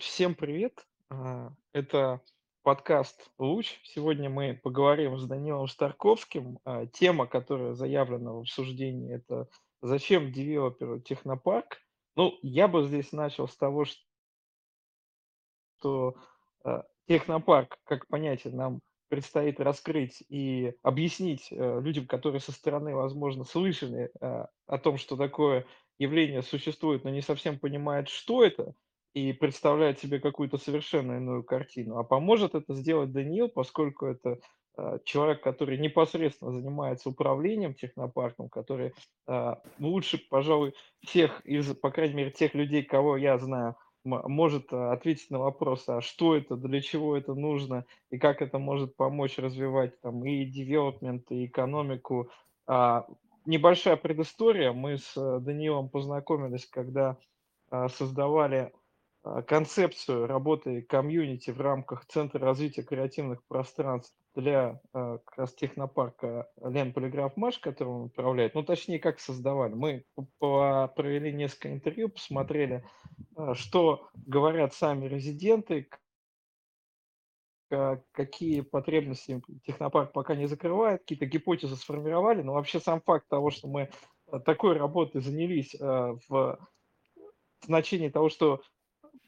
Всем привет! А, Это подкаст «Луч». Сегодня мы поговорим с Данилом Старковским. А, Тема, которая заявлена в обсуждении, это «Зачем девелоперу технопарк?». Ну, я бы здесь начал с того, что э, технопарк как понятие нам предстоит раскрыть и объяснить э, людям, которые со стороны, возможно, слышали э, о том, что такое явление существует, но не совсем понимают, что это, и представляют себе какую-то совершенно иную картину. А поможет это сделать Даниил, поскольку это э, человек, который непосредственно занимается управлением технопарком, который лучше, пожалуй, всех из, по крайней мере, тех людей, кого я знаю, может э, ответить на вопрос, а что это, для чего это нужно, и как это может помочь развивать там и девелопмент, и экономику. А, небольшая предыстория. Мы с э, Даниилом познакомились, когда а, создавали а, концепцию работы комьюнити в рамках Центра развития креативных пространств для а, как раз технопарка Лен Полиграф Маш, который он управляет. Ну, точнее, как создавали. Мы провели несколько интервью, посмотрели, а, что говорят сами резиденты, к- какие потребности технопарк пока не закрывает, какие-то гипотезы сформировали, но вообще сам факт того, что мы а, такой работой занялись а, в значении того, что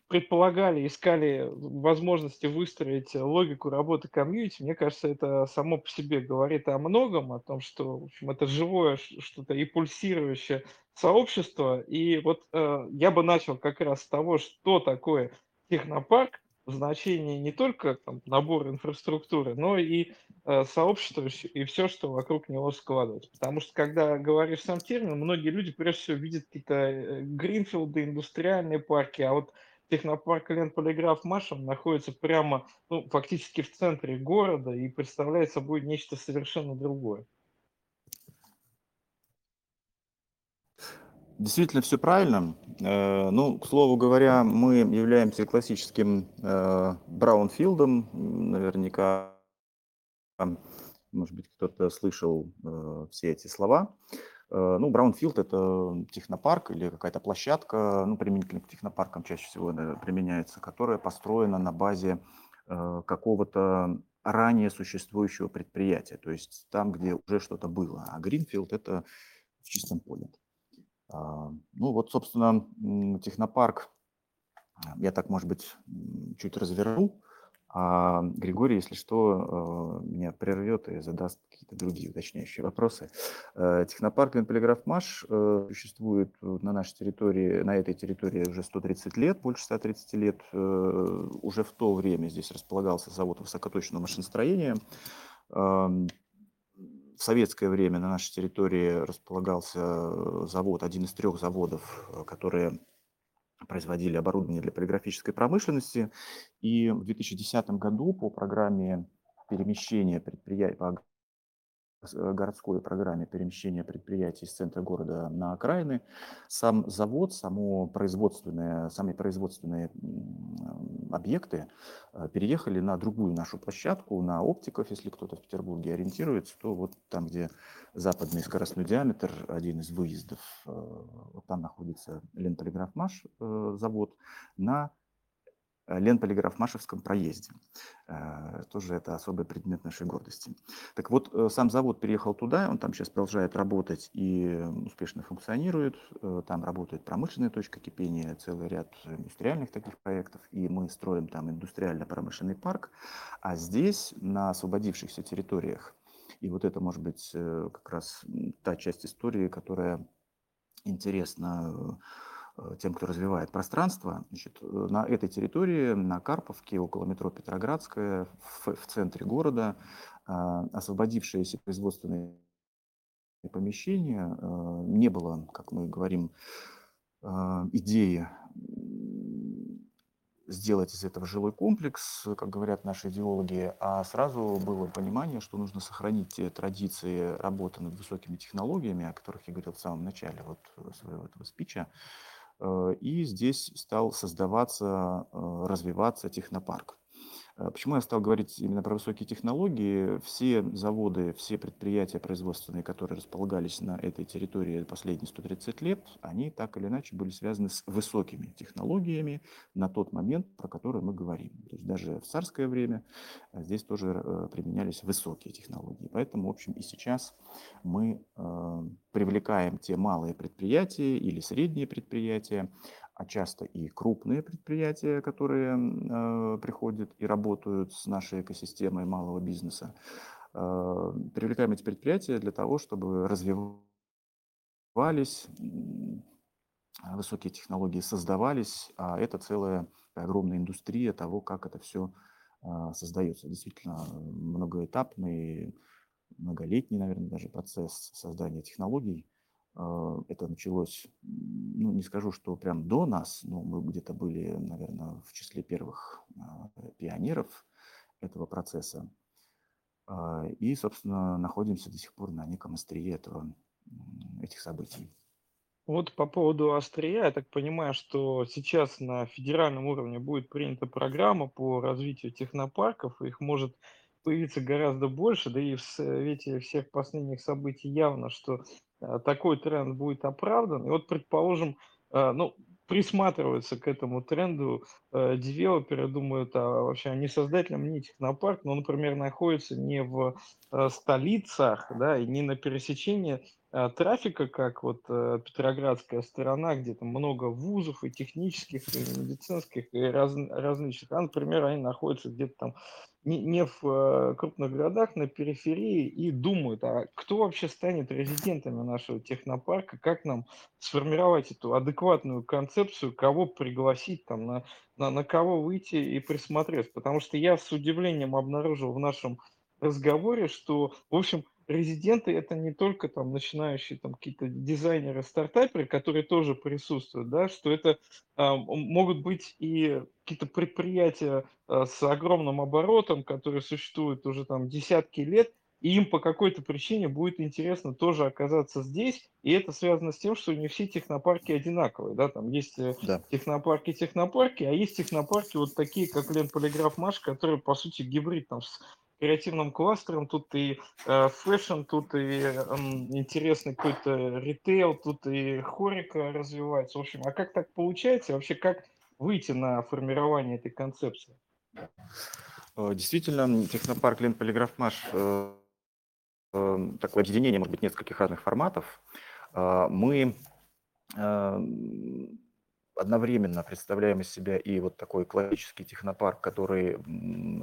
предполагали, искали возможности выстроить логику работы комьюнити, мне кажется, это само по себе говорит о многом, о том, что, в общем, это живое что-то и пульсирующее сообщество. И вот э, я бы начал как раз с того, что такое технопарк в значении не только там, набора инфраструктуры, но и э, сообщества и все, что вокруг него складывается. Потому что, когда говоришь сам термин, многие люди прежде всего видят какие-то э, гринфилды, индустриальные парки, а вот Технопарк Ленполиграф Машин находится прямо, ну, фактически в центре города и представляет собой нечто совершенно другое. Действительно, все правильно. Э, Ну, к слову говоря, мы являемся классическим э, браунфилдом. Наверняка, может быть, кто-то слышал э, все эти слова. Э, Ну, браунфилд– это технопарк или какая-то площадка, ну, применительно к технопаркам чаще всего да, применяется, которая построена на базе э, какого-то ранее существующего предприятия, то есть там, где уже что-то было. А гринфилд– это в чистом поле. А, Ну вот, собственно, технопарк, я так, может быть, чуть разверну, а Григорий, если что, э, меня прервет и задаст какие-то другие уточняющие вопросы. Э, Технопарк Ленполиграф Маш э, существует на нашей территории, на этой территории уже 130 лет, больше 130 лет. Уже в то время здесь располагался завод высокоточного машиностроения. В советское время на нашей территории располагался завод, один из трех заводов, которые производили оборудование для полиграфической промышленности. И в 2010 году по программе перемещения предприятий, по э, городской программе перемещения предприятий из центра города на окраины, сам завод, само производственное, сами производственные объекты э, переехали на другую нашу площадку, на оптиков, если кто-то в Петербурге ориентируется, то вот там, где западный скоростной диаметр, один из выездов, э, вот там находится Ленполиграфмаш э, завод, на э, Ленполиграфмашевском проезде. Э, Тоже это особый предмет нашей гордости. Так вот, э, сам завод переехал туда, он там сейчас продолжает работать и успешно функционирует. Там работает промышленная точка кипения, целый ряд индустриальных таких проектов, и мы строим там индустриально-промышленный парк. А здесь, на освободившихся территориях, и вот это может быть как раз та часть истории, которая интересна тем, кто развивает пространство. Значит, э, на этой территории, на Карповке, около метро Петроградская, в, в центре города, а, освободившиеся производственные помещения, э, не было, как мы говорим, идеи сделать из этого жилой комплекс, как говорят наши идеологи, а сразу было понимание, что нужно сохранить те традиции работы над высокими технологиями, о которых я говорил в самом начале вот своего этого спича. Э, И здесь стал создаваться, э, развиваться технопарк. Э, почему я стал говорить именно про высокие технологии? Все заводы, все предприятия производственные, которые располагались на этой территории последние 130 лет, они так или иначе были связаны с высокими технологиями на тот момент, про который мы говорим. То есть даже в царское время э, здесь тоже э, применялись высокие технологии. Поэтому, в общем, и сейчас мы привлекаем те малые предприятия или средние предприятия, а часто и крупные предприятия, которые э, приходят и работают с нашей экосистемой малого бизнеса. Э, привлекаем эти предприятия для того, чтобы развивались, высокие технологии создавались, а это целая огромная индустрия того, как это все э, создается. Действительно многоэтапный, многолетний, наверное, даже процесс создания технологий – а, это началось, ну, не скажу, что прям до нас, но мы где-то были, наверное, в числе первых а, пионеров этого процесса. А, и, собственно, находимся до сих пор на неком острие этого, этих событий. Вот по поводу острия, я так понимаю, что сейчас на федеральном уровне будет принята программа по развитию технопарков, их может появиться гораздо больше, да и в свете всех последних событий явно, что такой тренд будет оправдан. И вот, предположим, э, ну, присматриваются к этому тренду э, девелоперы, думают, а вообще они создателем не технопарк, но, например, находится не в э, столицах, да, и не на пересечении э, трафика, как вот э, Петроградская сторона, где там много вузов и технических, и медицинских, и раз, различных, а, например, они находятся где-то там не, не в э, крупных городах, на периферии и думают, а кто вообще станет резидентами нашего технопарка, как нам сформировать эту адекватную концепцию, кого пригласить, там, на, на, на кого выйти и присмотреться. Потому что я с удивлением обнаружил в нашем разговоре, что, в общем, резиденты это не только там начинающие там какие-то дизайнеры, стартаперы, которые тоже присутствуют, да, что это а, могут быть и какие-то предприятия а, с огромным оборотом, которые существуют уже там десятки лет, и им по какой-то причине будет интересно тоже оказаться здесь, и это связано с тем, что не все технопарки одинаковые, да, там есть э, да. технопарки технопарки, а есть технопарки вот такие, как Лен Полиграф Маш, которые по сути гибрид там креативным кластером, тут и э, fashion, тут и интересный какой-то ритейл, тут и HoReCa развивается. В общем, а как так получается? Вообще, как выйти на формирование этой концепции? Э, действительно, технопарк Ленполиграфмаш э, э, такое объединение, может быть, нескольких разных форматов. Мы одновременно представляем из себя и вот такой классический технопарк, который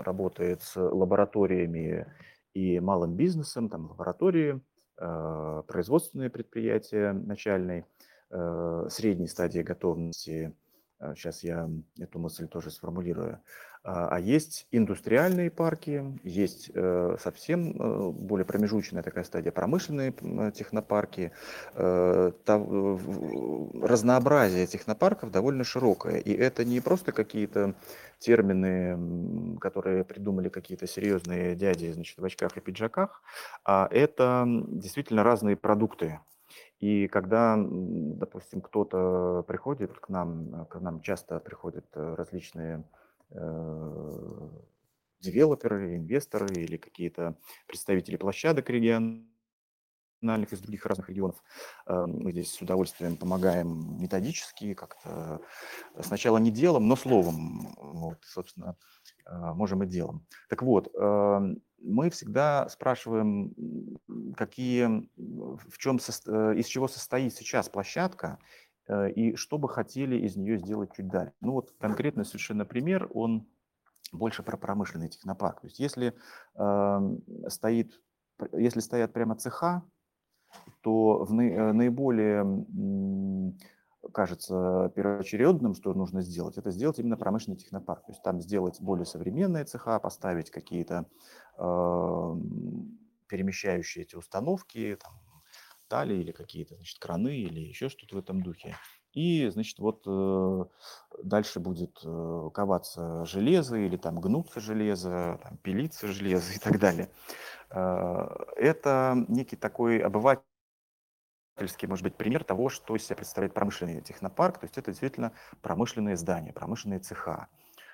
работает с лабораториями и малым бизнесом, там лаборатории, э, производственные предприятия начальной, э, средней стадии готовности. Сейчас я эту мысль тоже сформулирую. А, а есть индустриальные парки, есть э, совсем э, более промежуточная такая стадия, промышленные э, технопарки. Разнообразие технопарков довольно широкое. И это не просто какие-то термины, которые придумали какие-то серьезные дяди значит, в очках и пиджаках, а это действительно разные продукты. И когда, допустим, кто-то приходит к нам, к нам часто приходят различные Э, девелоперы, инвесторы или какие-то представители площадок региональных из других разных регионов. Э, мы здесь с удовольствием помогаем методически, как-то сначала не делом, но словом, вот, собственно, э, можем и делом. Так вот, мы всегда спрашиваем, какие, в чем, из чего состоит сейчас площадка, Э, и что бы хотели из нее сделать чуть дальше. Ну вот конкретный совершенно пример, он больше про промышленный технопарк. То есть если, э, стоит, если стоят прямо цеха, то в э, наиболее кажется первоочередным, что нужно сделать, это сделать именно промышленный технопарк. То есть там сделать более современные цеха, поставить какие-то э, перемещающие эти установки, там, стали или какие-то, значит, краны или еще что-то в этом духе. И, значит, вот э, дальше будет э, коваться железо или там гнуться железо, там, пилиться железо и так далее. Э, это некий такой обывательский, может быть, пример того, что из себя представляет промышленный технопарк. То есть это действительно промышленные здания, промышленные цеха.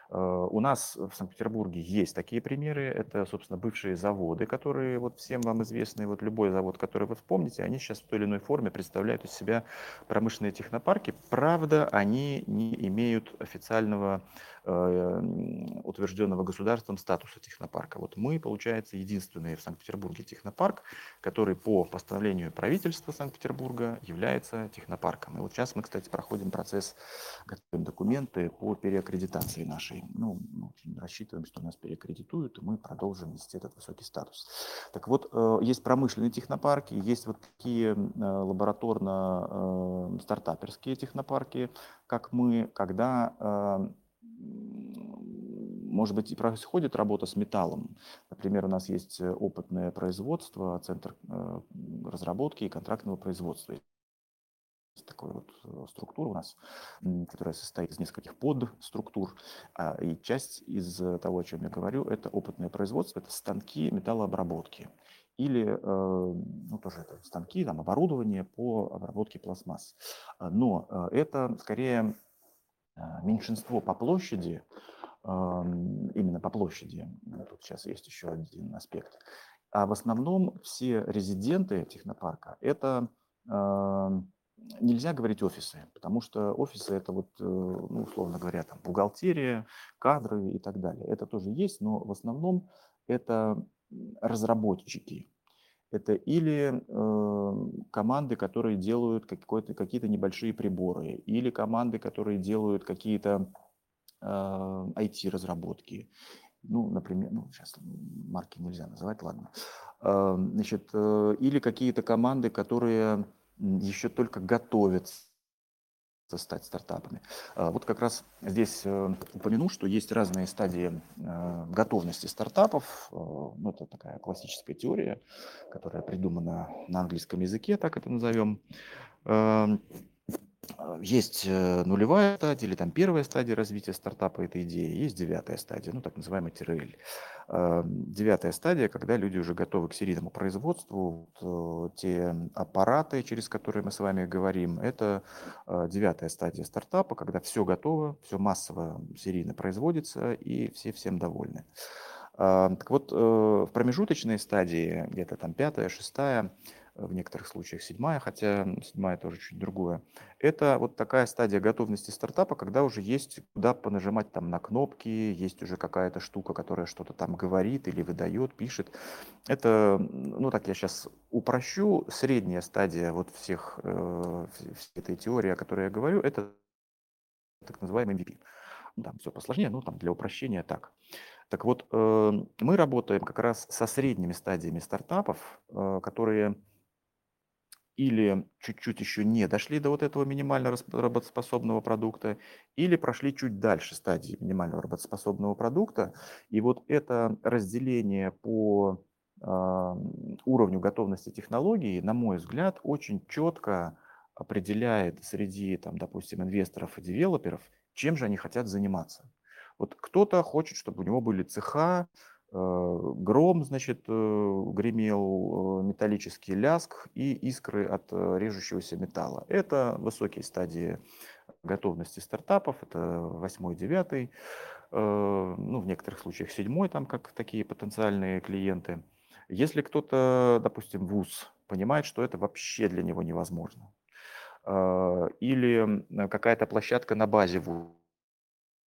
Э, у нас в Санкт-Петербурге есть такие примеры. Это, собственно, бывшие заводы, которые вот всем вам известны. Вот любой завод, который вы вспомните, они сейчас в той или иной форме представляют из себя промышленные технопарки. Правда, они не имеют официального утвержденного государством статуса технопарка. Вот мы, получается, единственный в Санкт-Петербурге технопарк, который по постановлению правительства Санкт-Петербурга является технопарком. И вот сейчас мы, кстати, проходим процесс, готовим документы по переаккредитации нашей. Ну, рассчитываем, что нас перекредитуют, и мы продолжим вести этот высокий статус. Так вот, э, есть промышленные технопарки, есть вот такие э, лабораторно-стартаперские э, технопарки, как мы, когда может быть, и происходит работа с металлом. Например, у нас есть опытное производство, центр разработки и контрактного производства такой вот э, структура у нас, которая состоит из нескольких подструктур. А, и часть из э, того, о чем я говорю, это опытное производство, это станки металлообработки. Или, э, ну, тоже это станки, там, оборудование по обработке пластмасс. А, но это скорее меньшинство по площади, именно по площади. Тут сейчас есть еще один аспект. А в основном все резиденты технопарка – это нельзя говорить офисы, потому что офисы это вот, э, ну, условно говоря, там бухгалтерия, кадры и так далее. Это тоже есть, но в основном это разработчики. Это или э, команды, которые делают какие-то небольшие приборы, или команды, которые делают какие-то э, IT-разработки. Ну, например, ну, сейчас марки нельзя называть, ладно. Э, значит, э, или какие-то команды, которые еще только готовятся стать стартапами. А, вот как раз здесь э, упомяну, что есть разные стадии э, готовности стартапов. Ну, это такая классическая теория, которая придумана на английском языке, так это назовем. Эм, есть нулевая стадия или там первая стадия развития стартапа этой идеи, есть девятая стадия, ну так называемый TRL. Девятая стадия, когда люди уже готовы к серийному производству. Э, те аппараты, через которые мы с вами говорим, это э, девятая стадия стартапа, когда все готово, все массово серийно производится и все всем довольны. Так вот, э, в промежуточной стадии, где-то там пятая, шестая, в некоторых случаях седьмая, хотя седьмая тоже чуть другое. Это вот такая стадия готовности стартапа, когда уже есть куда понажимать там на кнопки, есть уже какая-то штука, которая что-то там говорит или выдает, пишет. Это, ну так я сейчас упрощу, средняя стадия вот всех, э, этой теории, о которой я говорю, это так называемый MVP. Ну, там все посложнее, но там для упрощения так. Так вот, э, мы работаем как раз со средними стадиями стартапов, э, которые или чуть-чуть еще не дошли до вот этого минимально работоспособного продукта, или прошли чуть дальше стадии минимального работоспособного продукта. И вот это разделение по э, уровню готовности технологии, на мой взгляд, очень четко определяет среди, там, допустим, инвесторов и девелоперов, чем же они хотят заниматься. Вот кто-то хочет, чтобы у него были цеха, гром, значит, э, гремел, э, металлический ляск и искры от режущегося металла. Это высокие стадии готовности стартапов, это восьмой, девятый, ну, в некоторых случаях седьмой, там как такие потенциальные клиенты. Если кто-то, допустим, вуз, понимает, что это вообще для него невозможно, или какая-то площадка на базе вуза,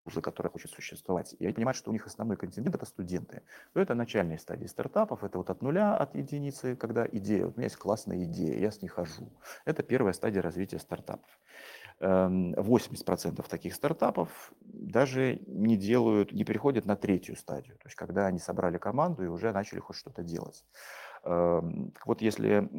за которая хочет существовать, и понимать, что у них основной контингент – это студенты, то это начальные стадии стартапов, это вот от нуля, от единицы, когда идея, вот у меня есть классная идея, я с ней хожу. Это первая стадия развития стартапов. 80% эм, таких стартапов даже не делают, не переходят на третью стадию, то есть когда они собрали команду и уже начали хоть что-то делать. Эм, вот если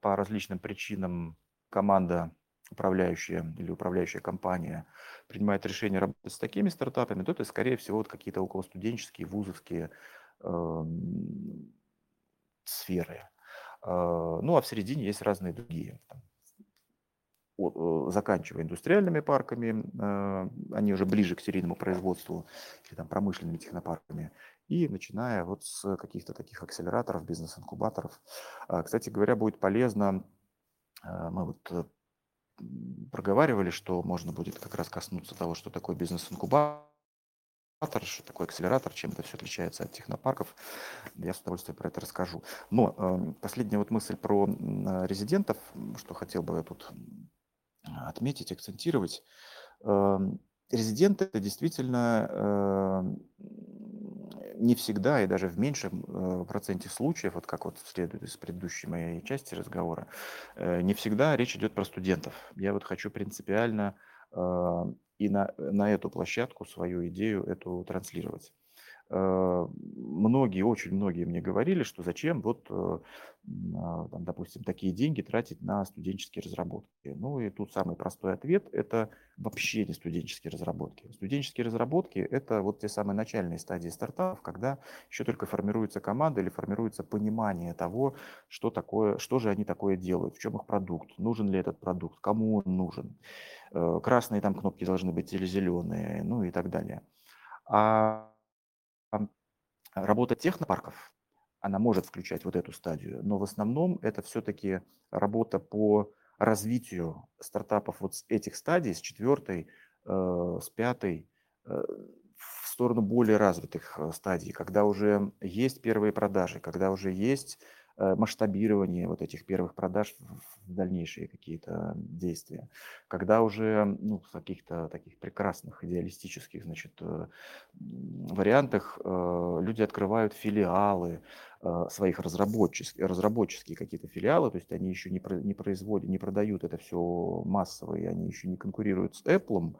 по различным причинам команда управляющая или управляющая компания принимает решение работать с такими стартапами, то это, скорее всего, вот какие-то околостуденческие, вузовские э, сферы. Э, ну, а в середине есть разные другие. Там, э, заканчивая индустриальными парками, э, они уже ближе к серийному производству, или там промышленными технопарками, и начиная вот с каких-то таких акселераторов, бизнес-инкубаторов. Э, кстати говоря, будет полезно, э, мы вот проговаривали, что можно будет как раз коснуться того, что такое бизнес-инкубатор, что такое акселератор, чем это все отличается от технопарков. Я с удовольствием про это расскажу. Но э, последняя вот мысль про э, резидентов, что хотел бы я тут отметить, акцентировать. Э, резиденты это действительно э, не всегда и даже в меньшем э, проценте случаев, вот как вот следует из предыдущей моей части разговора, э, не всегда речь идет про студентов. Я вот хочу принципиально э, и на, на эту площадку свою идею эту транслировать. Э, многие, очень многие мне говорили, что зачем вот, э, а, там, допустим, такие деньги тратить на студенческие разработки. Ну и тут самый простой ответ – это вообще не студенческие разработки. Студенческие разработки – это вот те самые начальные стадии стартапов, когда еще только формируется команда или формируется понимание того, что, такое, что же они такое делают, в чем их продукт, нужен ли этот продукт, кому он нужен. Э, красные там кнопки должны быть или зеленые, ну и так далее. А Работа технопарков, она может включать вот эту стадию, но в основном это все-таки работа по развитию стартапов вот с этих стадий, с четвертой, э, с пятой, э, в сторону более развитых э, стадий, когда уже есть первые продажи, когда уже есть Э, масштабирование вот этих первых продаж в дальнейшие какие-то действия. Когда уже ну, в каких-то таких прекрасных идеалистических значит, э, вариантах э, люди открывают филиалы своих разработческих, разработческие какие-то филиалы, то есть они еще не, не производят, не продают это все массово, и они еще не конкурируют с Apple,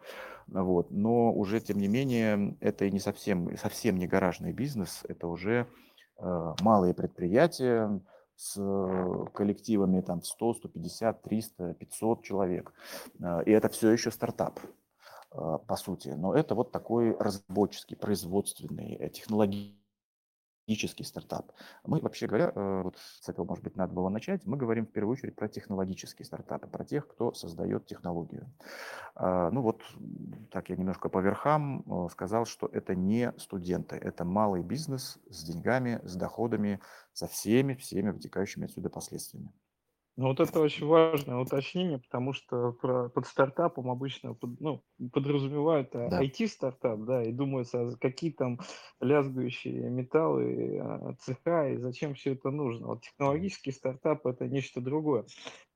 вот, но уже тем не менее это и не совсем, совсем не гаражный бизнес, это уже Э, малые предприятия с э, коллективами там 100, 150, 300, 500 человек. Э, и это все еще стартап, по сути. Но это вот такой разработческий, производственный, технологический технологический стартап. Мы, вообще говоря, э, вот с этого, может быть, надо было начать, мы говорим в первую очередь про технологические стартапы, про тех, кто создает технологию. А, ну вот, так я немножко по верхам э, сказал, что это не студенты, это малый бизнес с деньгами, с доходами, со всеми, всеми вытекающими отсюда последствиями. Ну, вот это очень важное уточнение, потому что про, под стартапом обычно под, ну, подразумевают а, Да. IT-стартап, да, и думается, а какие там лязгающие металлы, а, цеха, и зачем все это нужно. Вот технологический стартап– это нечто другое.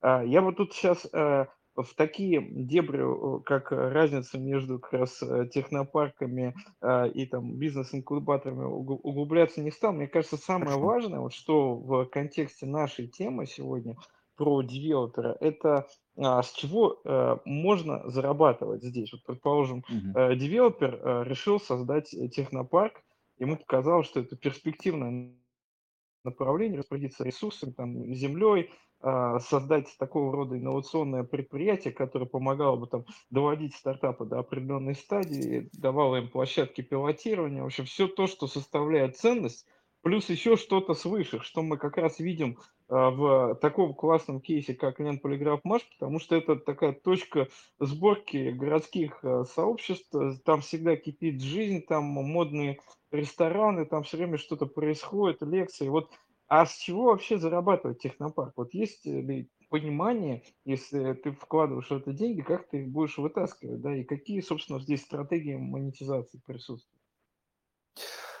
А, Я вот тут сейчас а, в такие дебри, как разница между как раз э, технопарками а, и там бизнес-инкубаторами углубляться не стал. Мне кажется, самое важное, вот что в контексте нашей темы сегодня – про девелопера, это а, с чего э, можно зарабатывать здесь. Вот, предположим, э, девелопер э, решил создать технопарк, ему показалось, что это перспективное направление, распорядиться ресурсами, там, землей, а, создать такого рода инновационное предприятие, которое помогало бы там доводить стартапы до определенной стадии, давало им площадки пилотирования, в общем, все то, что составляет ценность, плюс еще что-то свыше, что мы как раз видим а, в таком классном кейсе, как Лен Полиграф Маш, потому что это такая точка сборки городских а, сообществ, там всегда кипит жизнь, там модные рестораны, там все время что-то происходит, лекции. Вот, а с чего вообще зарабатывать технопарк? Вот есть ли понимание, если ты вкладываешь в это деньги, как ты их будешь вытаскивать, да, и какие, собственно, здесь стратегии монетизации присутствуют?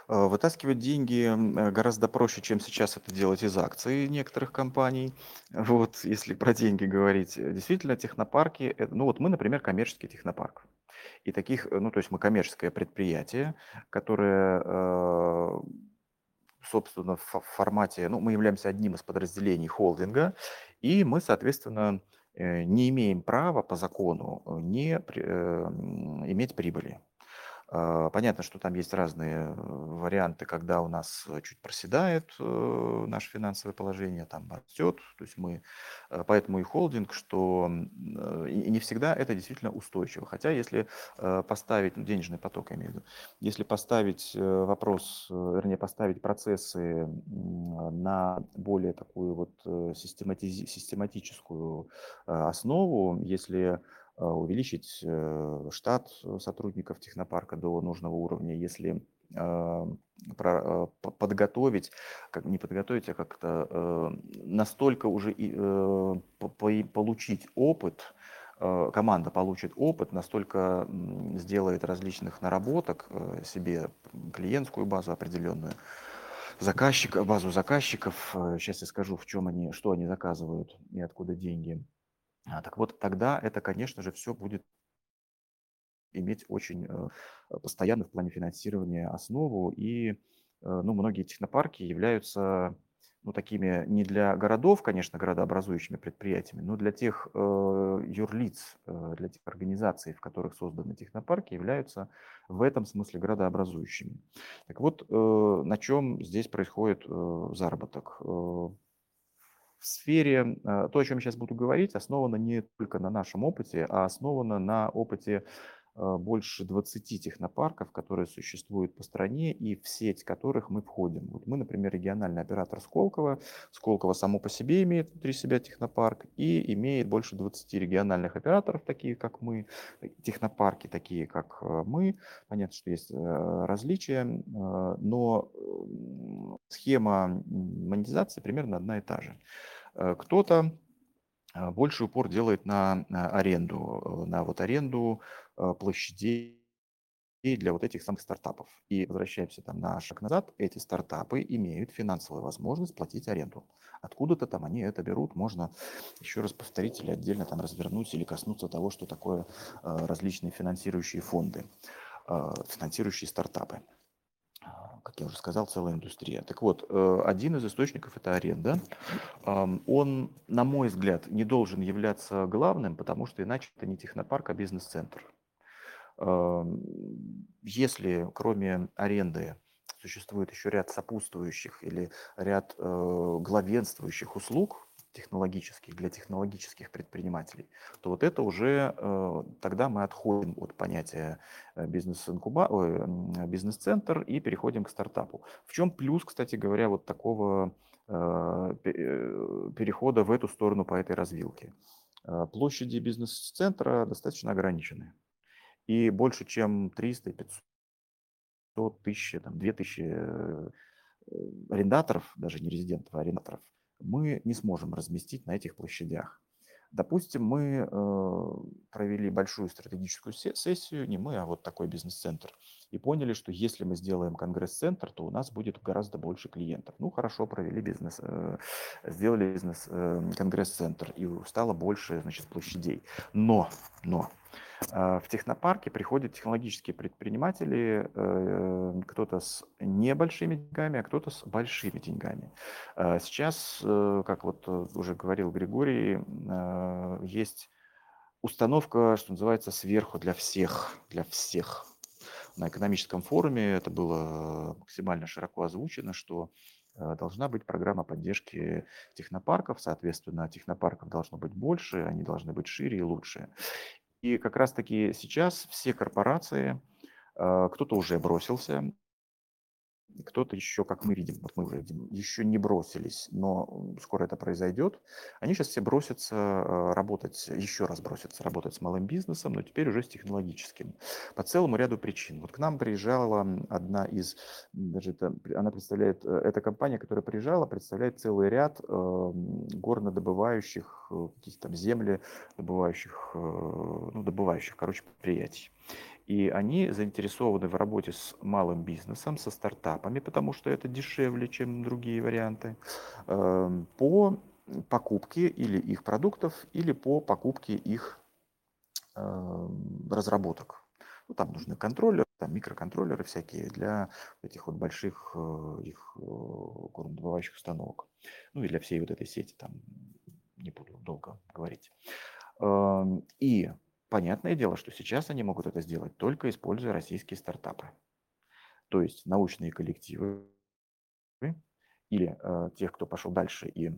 Э, вытаскивать деньги э, гораздо проще, чем сейчас это делать из акций некоторых компаний. Вот, если про деньги говорить. Действительно, технопарки, э, ну вот мы, например, коммерческий технопарк. И таких, ну то есть мы коммерческое предприятие, которое, собственно, в формате, ну мы являемся одним из подразделений холдинга, и мы, соответственно, не имеем права по закону не иметь прибыли. А, понятно, что там есть разные э, варианты, когда у нас э, чуть проседает э, наше финансовое положение, там растет, то есть мы, поэтому и холдинг, что и не всегда это действительно устойчиво. Хотя если поставить, ну, денежный поток я имею в виду, если поставить вопрос, вернее, поставить процессы на более такую вот систематическую основу, если увеличить э, штат э, сотрудников технопарка до нужного уровня, если подготовить, как не подготовить, а как-то настолько уже получить опыт э, команда получит опыт, настолько сделает различных наработок э, себе, клиентскую базу определенную, заказчик, базу заказчиков. Сейчас я скажу, в чем они, что они заказывают и откуда деньги. А, так вот, тогда это, конечно же, все будет иметь очень постоянно в плане финансирования основу и Э, ну, многие технопарки являются ну, такими не для городов, конечно, городообразующими предприятиями, но для тех э, юрлиц, э, для тех организаций, в которых созданы технопарки, являются в этом смысле городообразующими. Так вот, э, на чем здесь происходит э, заработок? Э, в сфере, э, то, о чем я сейчас буду говорить, основано не только на нашем опыте, а основано на опыте больше 20 технопарков, которые существуют по стране и в сеть которых мы входим. Вот мы, например, региональный оператор Сколково. Сколково само по себе имеет внутри себя технопарк и имеет больше 20 региональных операторов, такие как мы, технопарки такие как э, мы. Понятно, что есть э, различия, но схема монетизации примерно одна и та же. Кто-то больше упор делает на аренду, на вот аренду Э, площадей для вот этих самых стартапов. И возвращаемся там на шаг назад, эти стартапы имеют финансовую возможность платить аренду. Откуда-то там они это берут, можно еще раз повторить или отдельно там развернуть или коснуться того, что такое э, различные финансирующие фонды, э, финансирующие стартапы. Как я уже сказал, целая индустрия. Так вот, один из источников это аренда. Он, на мой взгляд, не должен являться главным, потому что иначе это не технопарк, а бизнес-центр. Если кроме аренды существует еще ряд сопутствующих или ряд э, главенствующих услуг технологических для технологических предпринимателей, то вот это уже э, тогда мы отходим от понятия э, бизнес-инкуба, бизнес-центр и переходим к стартапу. В чем плюс, кстати говоря, вот такого перехода в эту сторону по этой развилке? Площади бизнес-центра достаточно ограничены и больше, чем 300, 500 тысяч, там, 2000 э, арендаторов, даже не резидентов, а арендаторов, мы не сможем разместить на этих площадях. Допустим, мы э, провели большую стратегическую сессию, не мы, а вот такой бизнес-центр, и поняли, что если мы сделаем конгресс-центр, то у нас будет гораздо больше клиентов. Ну, хорошо, провели бизнес, э, сделали бизнес, э, конгресс-центр, и стало больше, значит, площадей. Но, но, в технопарке приходят технологические предприниматели, э, кто-то с небольшими деньгами, а кто-то с большими деньгами. А, сейчас, э, как вот уже говорил Григорий, а, есть установка, что называется, сверху для всех, для всех. На экономическом форуме это было максимально широко озвучено, что э, должна быть программа поддержки технопарков, соответственно, технопарков должно быть больше, они должны быть шире и лучше. И как раз-таки сейчас все корпорации, э, кто-то уже бросился, кто-то еще, как мы видим, вот мы видим, еще не бросились, но скоро это произойдет. Они сейчас все бросятся э, работать, еще раз бросятся работать с малым бизнесом, но теперь уже с технологическим. По целому ряду причин. Вот к нам приезжала одна из, даже это, она представляет, э, эта компания, которая приезжала, представляет целый ряд э, горнодобывающих, э, каких-то там земли добывающих, ну, добывающих, короче, предприятий. И они заинтересованы в работе с малым бизнесом, со стартапами, потому что это дешевле, чем другие варианты, эм, по покупке или их продуктов, или по покупке их эм, разработок. Ну, там нужны контроллеры, там микроконтроллеры всякие для этих вот больших э, их э, горнодобывающих установок. Ну и для всей вот этой сети, там не буду долго говорить. Эм, и Понятное дело, что сейчас они могут это сделать только используя российские стартапы. То есть научные коллективы или э, тех, кто пошел дальше и,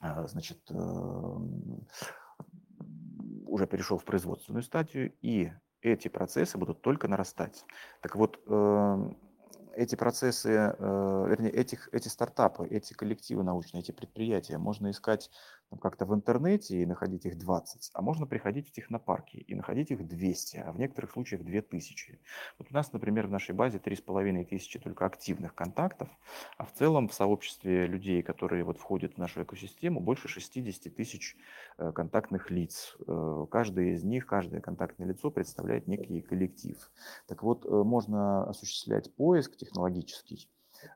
э, значит, э, уже перешел в производственную стадию, и эти процессы будут только нарастать. Так вот, э, эти процессы, э, вернее, этих, эти стартапы, эти коллективы научные, эти предприятия можно искать как-то в интернете и находить их 20, а можно приходить в технопарки и находить их 200, а в некоторых случаях 2000. Вот у нас, например, в нашей базе 3500 только активных контактов, а в целом в сообществе людей, которые вот входят в нашу экосистему, больше 60 тысяч э, контактных лиц. Э, каждый из них, каждое контактное лицо представляет некий коллектив. Так вот, э, можно осуществлять поиск технологический,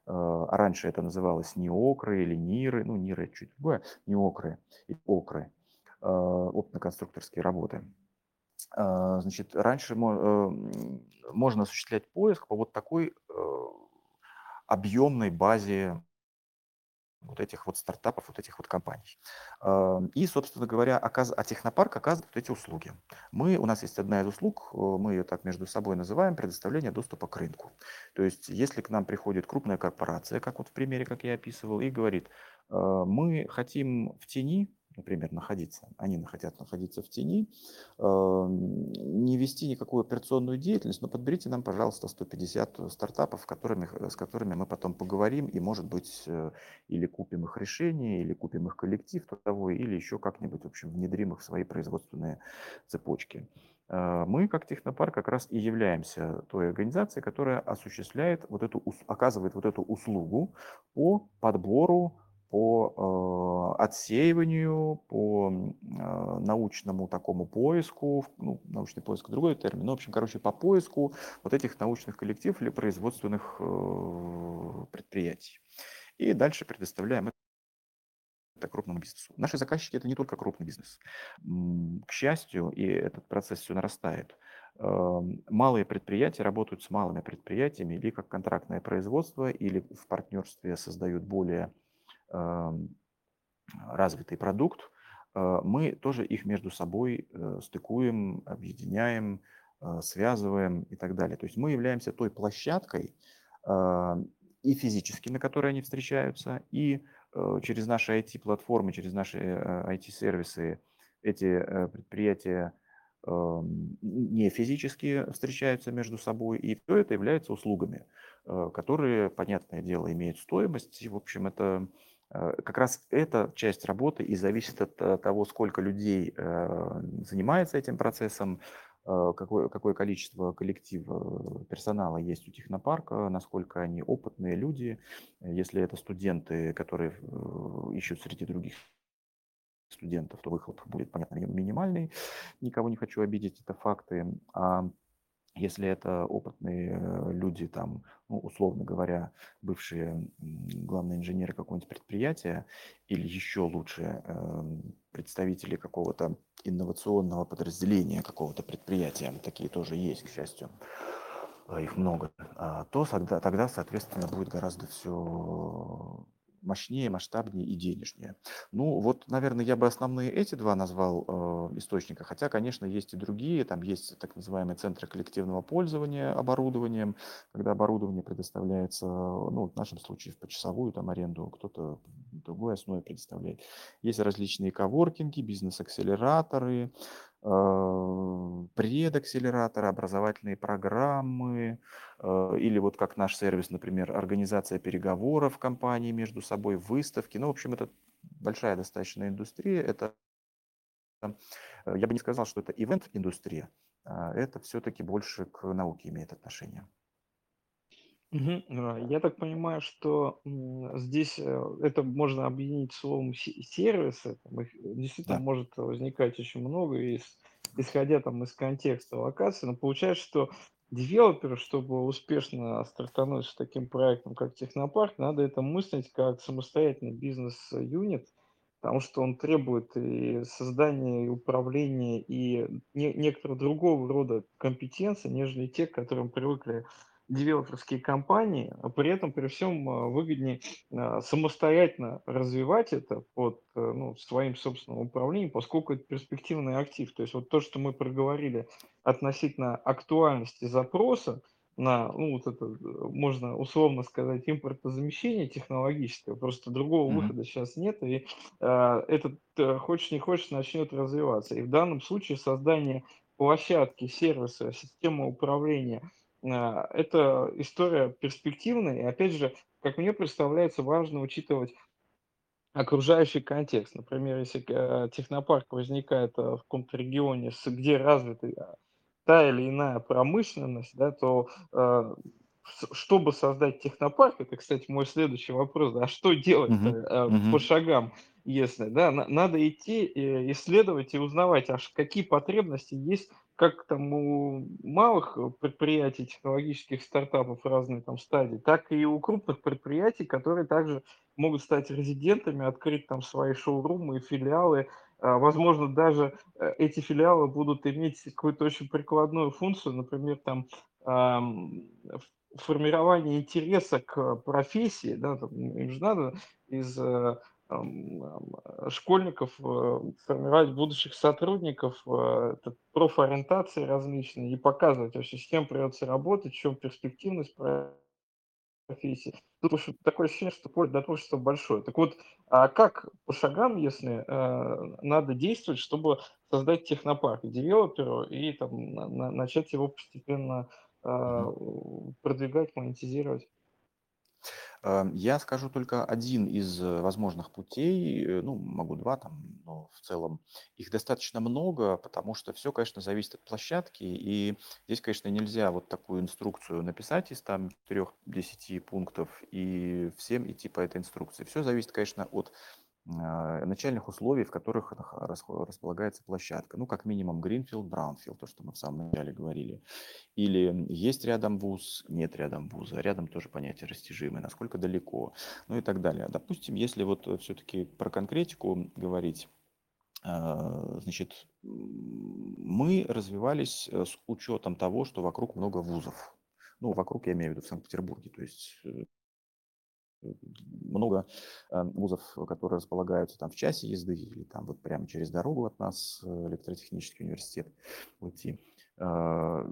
раньше это называлось неокры или ниры, ну, ниры чуть другое, неокры и окры, опытно-конструкторские работы. Значит, раньше можно осуществлять поиск по вот такой объемной базе вот этих вот стартапов, вот этих вот компаний. И, собственно говоря, оказ... а технопарк оказывает эти услуги. Мы, у нас есть одна из услуг, э, мы ее так между собой называем, предоставление доступа к рынку. То есть, если к нам приходит крупная корпорация, как вот в примере, как я описывал, и говорит, «Э, мы хотим в тени например, находиться, они хотят находиться в тени, не вести никакую операционную деятельность, но подберите нам, пожалуйста, 150 стартапов, которыми, с которыми мы потом поговорим и, может быть, э, или купим их решение, или купим их коллектив трудовой, или еще как-нибудь, в общем, внедрим их в свои производственные цепочки. Э, мы, как технопарк, как раз и являемся той организацией, которая осуществляет вот эту, оказывает вот эту услугу по подбору по э, отсеиванию, по э, научному такому поиску, ну, научный поиск другой термин, ну, в общем, короче, по поиску вот этих научных коллективов или производственных э, предприятий. И дальше предоставляем это крупному бизнесу. Наши заказчики это не только крупный бизнес. К счастью, и этот процесс все нарастает, малые предприятия работают с малыми предприятиями или как контрактное производство, или в партнерстве создают более развитый продукт, а, мы тоже их между собой э, стыкуем, объединяем, а, связываем и так далее. То есть мы являемся той площадкой а, и физически, на которой они встречаются, и э, через наши IT-платформы, через наши IT-сервисы э, эти предприятия не физически встречаются между собой, и все это является услугами, которые, понятное дело, имеют стоимость. И, в общем, это Э, как раз эта часть работы и зависит от э, того, сколько людей э, занимается этим процессом, какое, какое количество коллектива персонала есть у технопарка, насколько они опытные люди. Если это студенты, которые ищут среди других студентов, то выхлоп будет, понятно, минимальный. Никого не хочу обидеть, это факты. А если это опытные э, люди, там, ну, условно говоря, бывшие главные инженеры какого-нибудь предприятия или еще лучше эм, представители какого-то инновационного подразделения какого-то предприятия, такие тоже есть, к счастью, их много, а, то тогда, тогда соответственно, будет гораздо все мощнее, масштабнее и денежнее. Ну, вот, наверное, я бы основные эти два назвал э, источника, хотя, конечно, есть и другие, там есть так называемые центры коллективного пользования оборудованием, когда оборудование предоставляется, ну, в нашем случае в почасовую там аренду, кто-то другой основе предоставляет. Есть различные коворкинги, бизнес-акселераторы, предакселераторы, образовательные программы, Э, или вот как наш сервис, например, организация переговоров компании между собой, выставки. Ну, в общем, это большая достаточно индустрия. Это, э, я бы не сказал, что это ивент-индустрия, а это все-таки больше к науке имеет отношение. Мгм. Я так понимаю, что здесь э, это можно объединить словом сервисы. Там их действительно Да. может возникать очень много, из, исходя там из контекста локации. Но получается, что девелоперу, чтобы успешно стартануть с таким проектом, как Технопарк, надо это мыслить как самостоятельный бизнес-юнит, потому что он требует и создания, и управления, и не, некоторого другого рода компетенции, нежели те, к которым привыкли девелоперские компании, а при этом при всем а, выгоднее а, самостоятельно развивать это под э, ну, своим собственным управлением, поскольку это перспективный актив. То есть вот то, что мы проговорили относительно актуальности запроса на, ну вот это, э, можно условно сказать, импортозамещение технологическое, просто другого Мгм. выхода сейчас нет, и э, этот, э, хочешь не хочешь, начнет развиваться. И в данном случае создание площадки, сервиса, системы управления – это история перспективная. И опять же, как мне представляется, важно учитывать окружающий контекст. Например, если э, технопарк возникает э, в каком-то регионе, где развиты а, та или иная промышленность, да, то э, чтобы создать технопарк, это, кстати, мой следующий вопрос, да, а что делать-то Мгм. э, по шагам, если, да, на- надо идти э, исследовать и узнавать, аж какие потребности есть как там у малых э, предприятий, технологических стартапов разной там стадии, так и у крупных предприятий, которые также могут стать резидентами, открыть там свои шоурумы и филиалы. А, Возможно, даже э, эти филиалы будут иметь какую-то очень прикладную функцию, например, там формирование интереса к профессии, да, там, им же надо из школьников э, формировать будущих сотрудников, э, это профориентации различные и показывать вообще, с кем придется работать, в чем перспективность профессии. Тут уж такое ощущение, что поле для творчества большое. Так вот, а как по шагам, если э, надо действовать, чтобы создать технопарк девелоперу и там на- на- начать его постепенно продвигать, монетизировать? Эм, я скажу только один из, э, возможных путей, э, ну, могу 2 там, но в целом их достаточно много, потому что все, конечно, зависит от площадки. И здесь, конечно, нельзя вот такую инструкцию написать из там 4-10 пунктов и всем идти по этой инструкции. Все зависит, конечно, от начальных условий, в которых располагается площадка. Ну, как минимум, Greenfield, Brownfield, то, что мы в самом начале говорили. Или есть рядом вуз, нет рядом вуза. Рядом тоже понятие растяжимое, насколько далеко, ну и так далее. Допустим, если вот все-таки про конкретику говорить, а, значит, мы развивались э, с учетом того, что вокруг много вузов. Ну, вокруг я имею в виду в Санкт-Петербурге. То есть э, много э, вузов, которые располагаются там в часе езды или там вот прямо через дорогу от нас, э, электротехнический университет уйти. Э,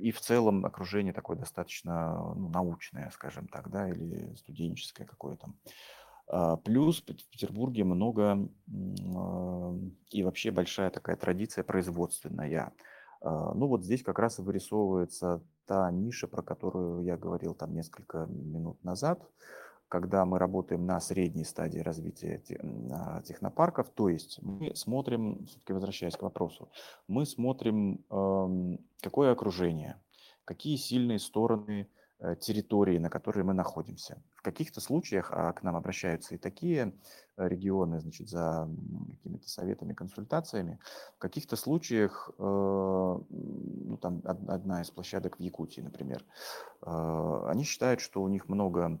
И в целом окружение такое достаточно ну, научное, скажем так, да, или студенческое какое-то. А, Плюс в Пет- в Петербурге много и вообще большая такая традиция производственная. А, Ну вот здесь как раз и вырисовывается та ниша, про которую я говорил там несколько минут назад, когда мы работаем на средней стадии развития а, технопарков, то есть мы смотрим, все-таки возвращаясь к вопросу, мы смотрим, ам, какое окружение, какие сильные стороны э, территории, на которой мы находимся. В каких-то случаях а к нам обращаются и такие э, регионы, значит, за какими-то советами, консультациями. В каких-то случаях, э, ну, там од- одна из площадок в Якутии, например, они считают, что у них много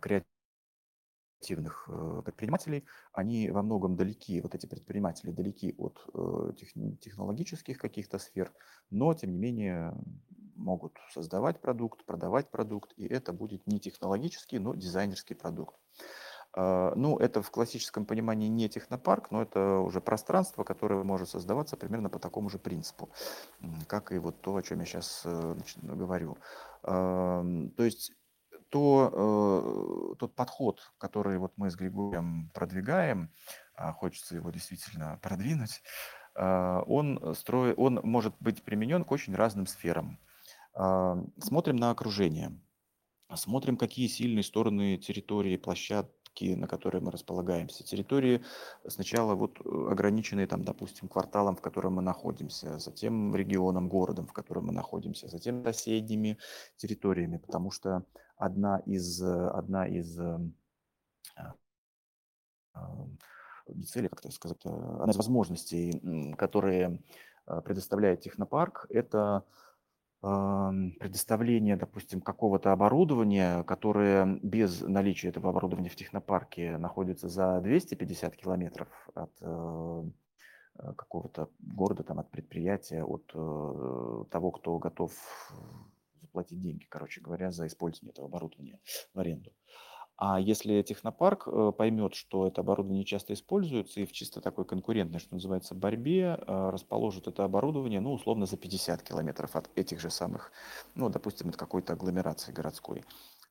креативных э, предпринимателей, они во многом далеки, вот эти предприниматели далеки от э, тех- технологических каких-то сфер, но тем не менее могут создавать продукт, продавать продукт, и это будет не технологический, но дизайнерский продукт. А, Ну, это в классическом понимании не технопарк, но это уже пространство, которое может создаваться примерно по такому же принципу, как и вот то, о чем я сейчас говорю. Ам, То есть то, э, тот подход, который вот мы с Григорием продвигаем, а хочется его действительно продвинуть, а, он, строит, он может быть применен к очень разным сферам. А, Смотрим на окружение, смотрим, какие сильные стороны территории, площадки, на которой мы располагаемся. Территории сначала вот э, ограниченные, там, допустим, кварталом, в котором мы находимся, затем регионом, городом, в котором мы находимся, затем соседними территориями, потому что одна из, э, одна из эм, а, не цели, как это сказать, э, одна из возможностей, которые э, предоставляет технопарк, это предоставление, допустим, какого-то оборудования, которое без наличия этого оборудования в технопарке находится за 250 километров от э, э, какого-то города, там, от предприятия, от того, кто готов заплатить деньги, короче говоря, за использование этого оборудования в аренду. А если технопарк э, поймет, что это оборудование часто используется и в чисто такой конкурентной, что называется, борьбе э, расположит это оборудование, ну, условно, за 50 километров от этих же самых, ну, допустим, от какой-то агломерации городской,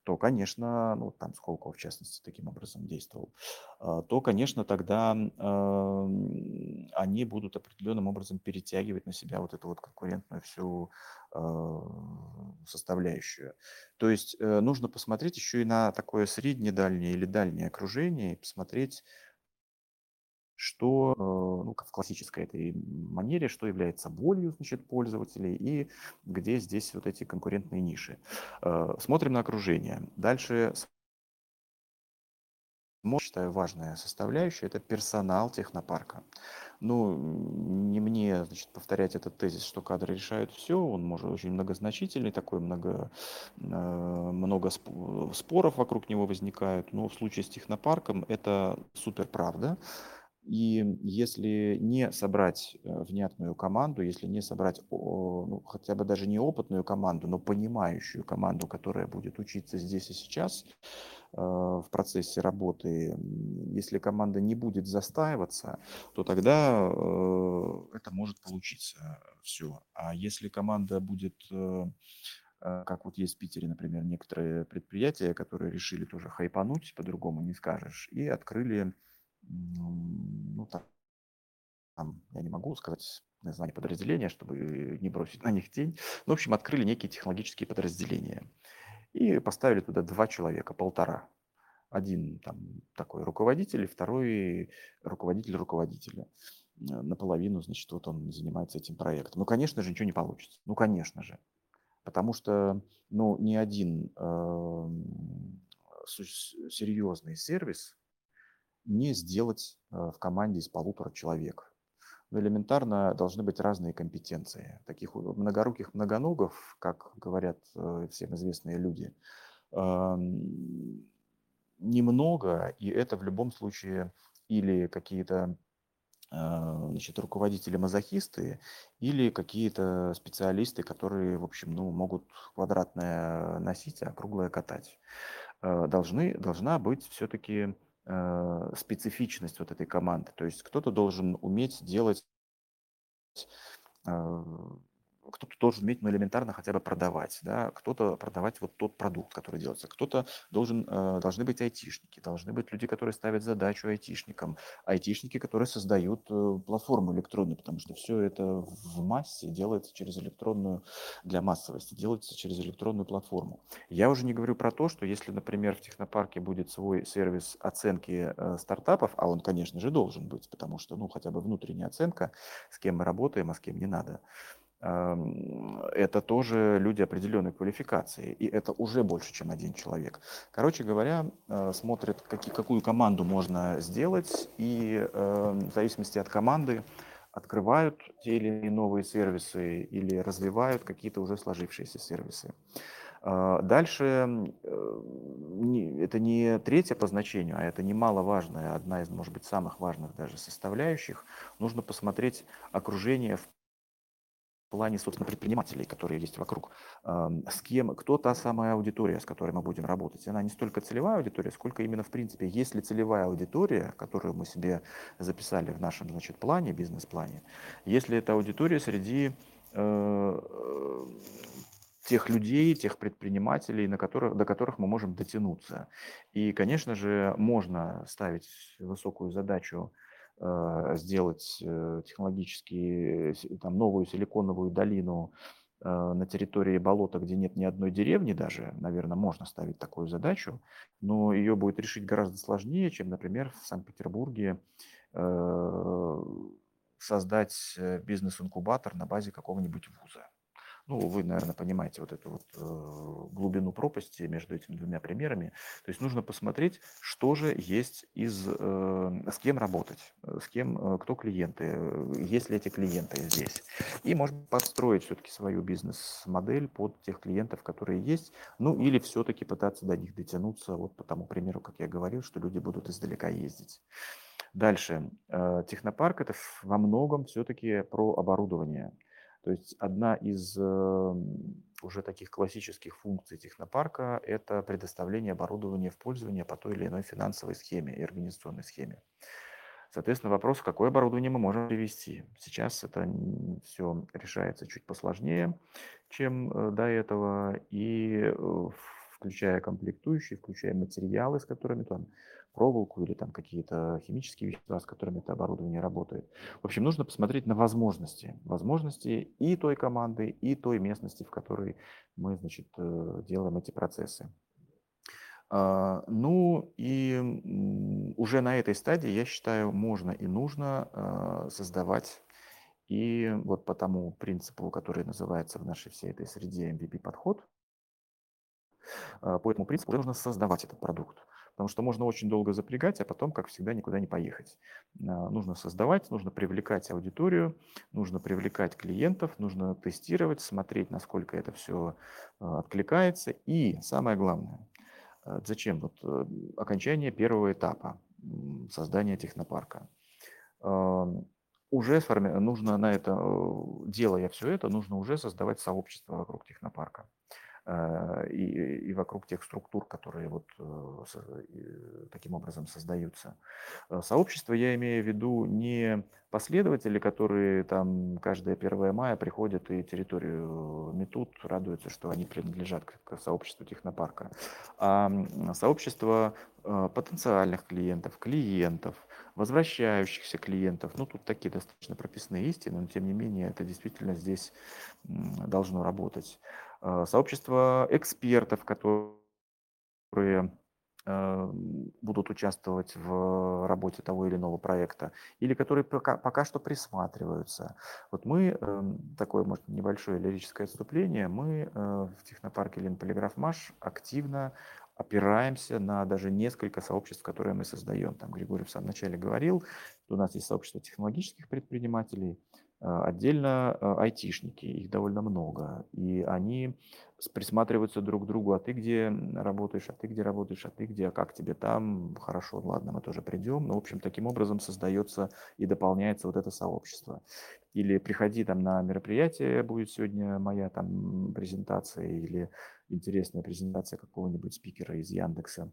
то, конечно, ну, там Сколково, в частности, таким образом действовал, а, то, конечно, тогда они будут определенным образом перетягивать на себя вот эту вот конкурентную всю а, составляющую. То есть э, нужно посмотреть еще и на такое среднее дальнее или дальнее окружение, и посмотреть, что, э, ну, как в классической этой манере, что является болью, значит, пользователей и где здесь вот эти конкурентные ниши. Э, смотрим на окружение. Дальше считаю, важная составляющая– это персонал технопарка. Ну, не мне, значит, повторять этот тезис, что кадры решают все, он может очень многозначительный, такой много, э, много споров вокруг него возникают, но в случае с технопарком это супер правда. И если не собрать э, внятную команду, если не собрать ну, хотя бы даже не опытную команду, но понимающую команду, которая будет учиться здесь и сейчас э, в процессе работы, если команда не будет застаиваться, то тогда э, это может получиться все. А если команда будет как вот есть в Питере, например, некоторые предприятия, которые решили тоже хайпануть, по-другому не скажешь, и открыли ну, там, там, я не могу сказать название подразделения, чтобы не бросить на них тень. Ну, в общем, открыли некие технологические подразделения. И поставили туда два человека, полтора. Один там такой руководитель, второй руководитель руководителя. Наполовину, значит, вот он занимается этим проектом. Ну, конечно же, ничего не получится. Ну, конечно же. Потому что, ну, ни один э, серьезный сервис не сделать э, в команде из полутора человек. Но элементарно должны быть разные компетенции. Таких многоруких многоногов, как говорят э, всем известные люди, немного, и это в любом случае или какие-то э, значит, руководители-мазохисты или какие-то специалисты, которые, в общем, ну, могут квадратное носить, а круглое катать. Должны, должна быть все-таки специфичность вот этой команды. То есть кто-то должен уметь делать э, кто-то должен уметь, ну, элементарно хотя бы продавать, да, кто-то продавать вот тот продукт, который делается, кто-то должен, э, должны быть айтишники, должны быть люди, которые ставят задачу айтишникам, айтишники, которые создают э, платформу электронную, потому что все это в массе делается через электронную, для массовости, делается через электронную платформу. Я уже не говорю про то, что если, например, в технопарке будет свой сервис оценки э, стартапов, а он, конечно же, должен быть, потому что, ну, хотя бы внутренняя оценка, с кем мы работаем, а с кем не надо, это тоже люди определенной квалификации, и это уже больше, чем один человек. Короче говоря, э, смотрят, какую команду можно сделать, и в зависимости от команды открывают те или иные новые сервисы или развивают какие-то уже сложившиеся сервисы. А, дальше э, это не третье по значению, а это немаловажная, одна из, может быть, самых важных даже составляющих. Нужно посмотреть окружение в плане, собственно, предпринимателей, которые есть вокруг. С кем, кто та самая аудитория, с которой мы будем работать. Она не столько целевая аудитория, сколько именно, в принципе, есть ли целевая аудитория, которую мы себе записали в нашем, значит, плане, бизнес-плане, если это аудитория среди э, тех людей, тех предпринимателей, на которых, до которых мы можем дотянуться. И, конечно же, можно ставить высокую задачу Э, сделать э, технологически там, новую силиконовую долину э, на территории болота, где нет ни одной деревни даже, наверное, можно ставить такую задачу, но ее будет решить гораздо сложнее, чем, например, в Санкт-Петербурге создать бизнес-инкубатор на базе какого-нибудь вуза. Ну, вы, наверное, понимаете вот эту вот э, глубину пропасти между этими двумя примерами. То есть нужно посмотреть, что же есть из, э, с кем работать, э, с кем, э, кто клиенты, есть ли эти клиенты здесь. И, может подстроить все-таки свою бизнес-модель под тех клиентов, которые есть. Ну, или все-таки пытаться до них дотянуться, вот по тому примеру, как я говорил, что люди будут издалека ездить. Дальше. Технопарк это во многом все-таки про оборудование. То есть одна из эм, уже таких классических функций технопарка– это предоставление оборудования в пользование по той или иной финансовой схеме и организационной схеме. Соответственно, вопрос, какое оборудование мы можем привести. Сейчас это все решается чуть посложнее, чем э, до этого. И э, включая комплектующие, включая материалы, с которыми там проволоку или там какие-то химические вещества, с которыми это оборудование работает. В общем, нужно посмотреть на возможности. Возможности и той команды, и той местности, в которой мы, значит, э, делаем эти процессы. А, ну и уже на этой стадии, я считаю, можно и нужно а, создавать и вот по тому принципу, который называется в нашей всей этой среде MVP-подход, а, по этому принципу нужно создавать этот продукт. Потому что можно очень долго запрягать, а потом, как всегда, никуда не поехать. Нужно создавать, нужно привлекать аудиторию, нужно привлекать клиентов, нужно тестировать, смотреть, насколько это все откликается. И самое главное, зачем вот э, окончание первого этапа создания технопарка уже сформи... нужно на это, э, делая все это, нужно уже создавать сообщество вокруг технопарка э, и, и вокруг тех структур, которые вот э, таким образом создаются. Сообщество я имею в виду не последователи, которые там каждое 1 мая приходят и территорию метут, радуются, что они принадлежат к сообществу технопарка, а сообщество потенциальных клиентов, клиентов, возвращающихся клиентов. Ну, тут такие достаточно прописные истины, но тем не менее это действительно здесь должно работать. А, сообщество экспертов, которые а, будут участвовать в работе того или иного проекта, или которые пока, пока что присматриваются. Вот мы, эм, такое, может, небольшое лирическое отступление, мы э, в технопарке Ленполиграф Маш активно опираемся на даже несколько сообществ, которые мы создаем. Там Григорий в самом начале говорил, что у нас есть сообщество технологических предпринимателей, отдельно а, айтишники, их довольно много, и они присматриваются друг к другу, а ты где работаешь, а ты где работаешь, а ты где, а как тебе там, хорошо, ладно, мы тоже придем. Ну, в общем, таким образом создается и дополняется вот это сообщество. Или приходи там на мероприятие, будет сегодня моя там презентация, или интересная презентация какого-нибудь спикера из Яндекса.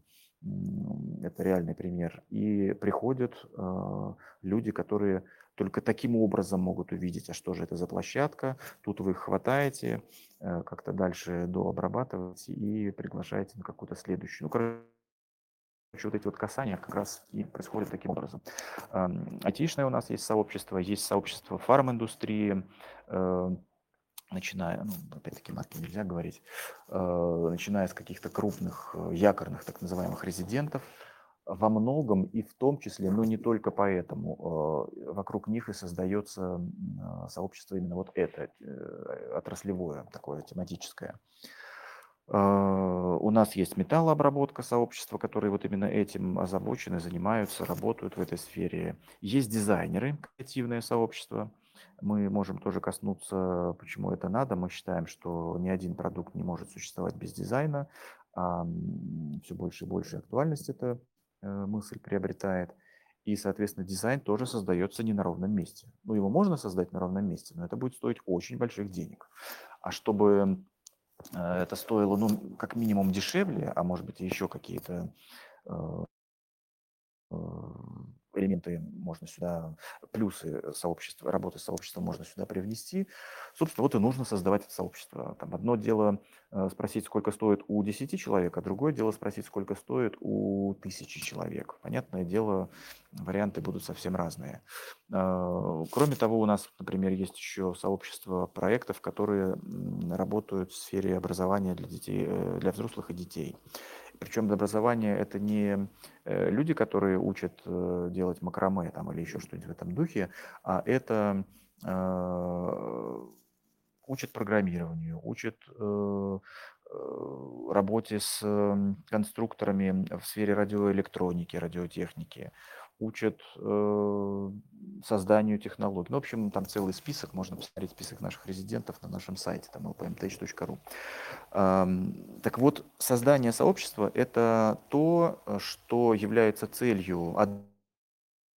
Это реальный пример. И приходят э, люди, которые только таким образом могут увидеть, а что же это за площадка. Тут вы их хватаете, э, как-то дальше дообрабатываете и приглашаете на какую-то следующую. Ну, короче, вот эти вот касания как раз и происходят таким образом. Атишное у нас есть сообщество, есть сообщество фарм-индустрии, э, начиная, ну, опять-таки марки нельзя говорить, э, начиная с каких-то крупных якорных так называемых резидентов, во многом и в том числе, но не только поэтому, э, вокруг них и создается сообщество именно вот это, отраслевое, такое тематическое. У нас есть металлообработка сообщества, которые вот именно этим озабочены, занимаются, работают в этой сфере. Есть дизайнеры, креативное сообщество – мы можем тоже коснуться, почему это надо. Мы считаем, что ни один продукт не может существовать без дизайна. А все больше и больше актуальность эта э, мысль приобретает. И, соответственно, дизайн тоже создается не на ровном месте. Ну, его можно создать на ровном месте, но это будет стоить очень больших денег. А чтобы э, это стоило, ну, как минимум дешевле, а может быть еще какие-то э, элементы можно сюда, плюсы сообщества, работы сообщества можно сюда привнести. Собственно, вот и нужно создавать это сообщество. Там одно дело э, спросить, сколько стоит у 10 человек, а другое дело спросить, сколько стоит у тысячи человек. Понятное дело, варианты будут совсем разные. Э, кроме того, у нас, например, есть еще сообщество проектов, которые работают в сфере образования для детей, э, для взрослых и детей. Причем образование это не э, люди, которые учат э, делать макраме там, или еще что-нибудь в этом духе, а это э, учат программированию, учат работе с конструкторами в сфере радиоэлектроники, радиотехники, учат э, созданию технологий. Ну, в общем, там целый список, можно посмотреть список наших резидентов на нашем сайте, там lpmtech.ru. Эм, так вот, создание сообщества – это то, что является целью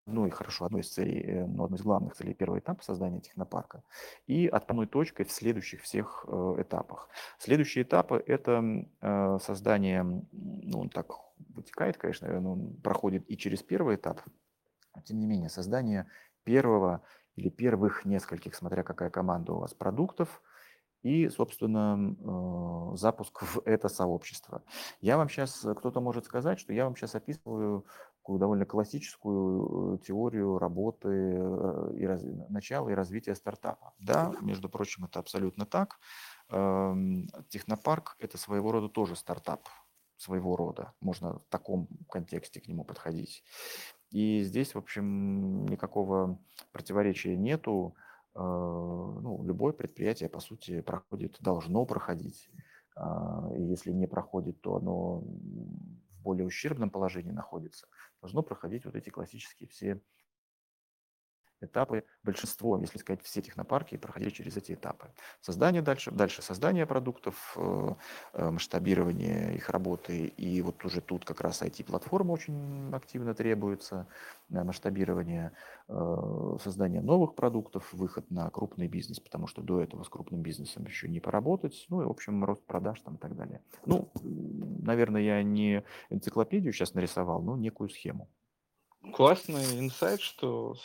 одной, хорошо, одной из целей, э, ну, одной из главных целей первого этапа создания технопарка и отправной точкой в следующих всех э, этапах. Следующие этапы – это э, создание, ну, так вытекает, конечно, он проходит и через первый этап, тем не менее, создание первого или первых нескольких, смотря какая команда у вас, продуктов и, собственно, э, запуск в это сообщество. Я вам сейчас, кто-то может сказать, что я вам сейчас описываю такую довольно классическую э, теорию работы э, и раз, начала и развития стартапа. Да, между прочим, это абсолютно так. Эм, технопарк – это своего рода тоже стартап, своего рода. Можно в таком контексте к нему подходить. И здесь, в общем, никакого противоречия нету. Э, ну, любое предприятие, по сути, проходит, должно проходить. А, и если не проходит, то оно в более ущербном положении находится. Должно проходить вот эти классические все этапы, большинство, если сказать, все технопарки проходили через эти этапы. Создание дальше, дальше создание продуктов, э, э, масштабирование их работы, и вот уже тут как раз IT-платформа очень активно требуется, э, масштабирование, создание новых продуктов, выход на крупный бизнес, потому что до этого с крупным бизнесом еще не поработать, ну и, в общем, рост продаж там и так далее. Ну, наверное, я не энциклопедию сейчас нарисовал, но некую схему. Классный инсайт, что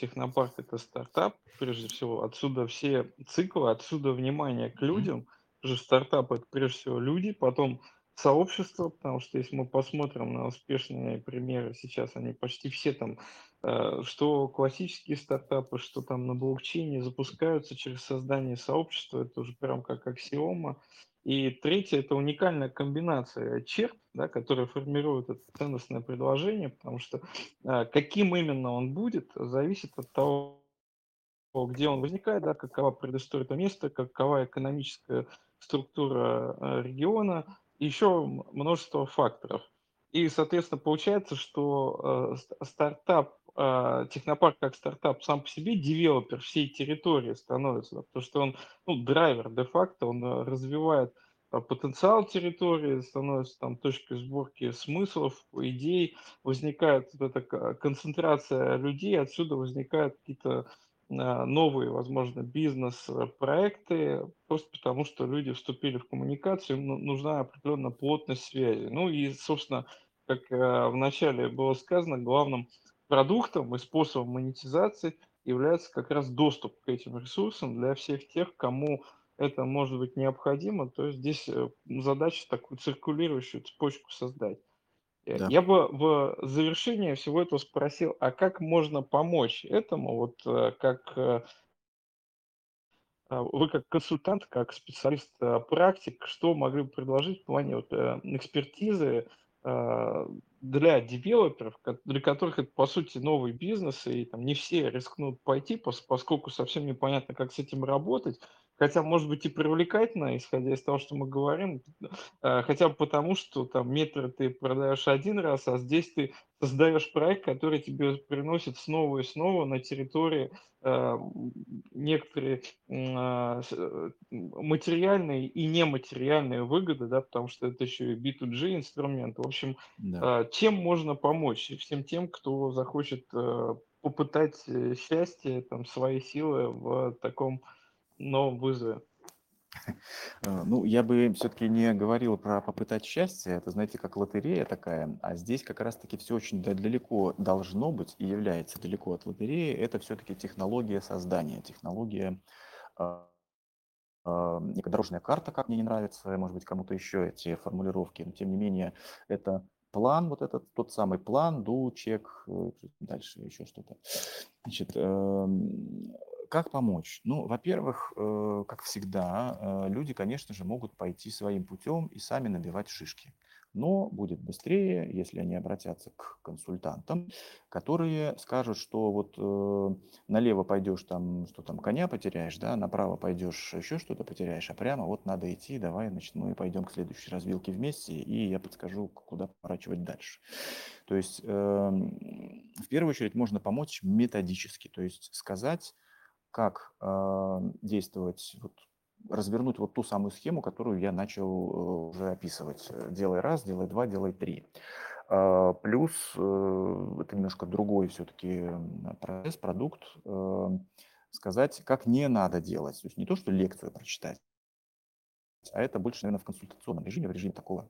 Технопарк это стартап, прежде всего. Отсюда все циклы, отсюда внимание к людям. Что стартап это прежде всего люди, потом сообщество, потому что если мы посмотрим на успешные примеры, сейчас они почти все там, что классические стартапы, что там на блокчейне запускаются через создание сообщества, это уже прям как аксиома. И третье– это уникальная комбинация черт, да, которые формируют это ценностное предложение, потому что э, каким именно он будет, зависит от того, где он возникает, да, какова предыстория этого места, какова экономическая структура э, региона, еще множество факторов. И, соответственно, получается, что э, стартап, э, технопарк как стартап сам по себе девелопер всей территории становится, да, потому что он ну, драйвер де-факто, он э, развивает э, потенциал территории, становится там точкой сборки смыслов, идей, возникает вот эта концентрация людей, отсюда возникают какие-то а, новые, возможно, бизнес-проекты, просто потому что люди вступили в коммуникацию, им ну, нужна определенная плотность связи. Ну и, собственно, как э, вначале было сказано, главным продуктом и способом монетизации является как раз доступ к этим ресурсам для всех тех, кому это может быть необходимо. То есть здесь э, задача такую циркулирующую цепочку создать. Э, Да. Я бы в завершение всего этого спросил, а как можно помочь этому, вот э, как а, вы как консультант, как специалист, практик, что могли бы предложить в плане вот, экспертизы для девелоперов, для которых это, по сути, новый бизнес, и там не все рискнут пойти, пос- поскольку совсем непонятно, как с этим работать, хотя, может быть, и привлекательно, исходя из того, что мы говорим, э, хотя бы потому, что там метры ты продаешь один раз, а здесь ты создаешь проект, который тебе приносит снова и снова на территории э, некоторые а, э, материальные и нематериальные выгоды, да, потому что это еще и B2G инструмент. В общем, Да. а, чем можно помочь всем тем, кто захочет э, попытать э, счастье, там, свои силы в таком новом вызове? Э, Ну, я бы все-таки не говорил про попытать счастье. Это, знаете, как лотерея такая. А здесь как раз-таки все очень да- далеко должно быть и является далеко от лотереи. Это все-таки технология создания, технология а, некая дорожная карта, как мне не нравится, может быть, кому-то еще эти формулировки, но тем не менее, это план, вот этот тот самый план, do, чек, э, дальше еще что-то. Значит, эм, как помочь? Ну, во-первых, э, как всегда, э, люди, конечно же, могут пойти своим путем и сами набивать шишки. Но будет быстрее, если они обратятся к консультантам, которые скажут, что вот э, налево пойдешь там, что там, коня потеряешь, да, направо пойдешь, еще что-то потеряешь, а прямо вот надо идти, давай, значит, мы пойдем к следующей развилке вместе, и я подскажу, куда поворачивать дальше. То есть эм, в первую очередь можно помочь методически, то есть сказать, как э, действовать, вот, развернуть вот ту самую схему, которую я начал э, уже описывать. Э, Делай раз, делай два, делай три. А, Плюс э, это немножко другой все-таки процесс, продукт. Сказать, как не надо делать. То есть не то, что лекцию прочитать, а это больше, наверное, в консультационном режиме, в режиме такого,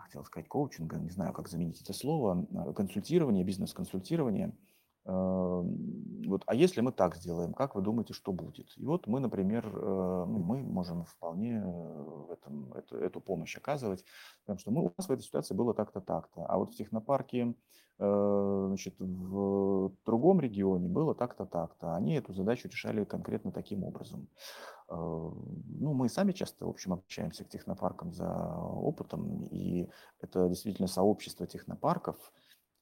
хотел сказать, коучинга, не знаю, как заменить это слово, консультирование, бизнес-консультирование. Вот, а если мы так сделаем, как вы думаете, что будет? И вот мы, например, э, ну, мы можем вполне э, в этом, эту, эту помощь оказывать, потому что мы, у нас в этой ситуации было так-то, так-то, а вот в технопарке, э, значит, в другом регионе было так-то, так-то. Они эту задачу решали конкретно таким образом. Ну, мы сами часто, в общем, обращаемся к технопаркам за опытом, и это действительно сообщество технопарков,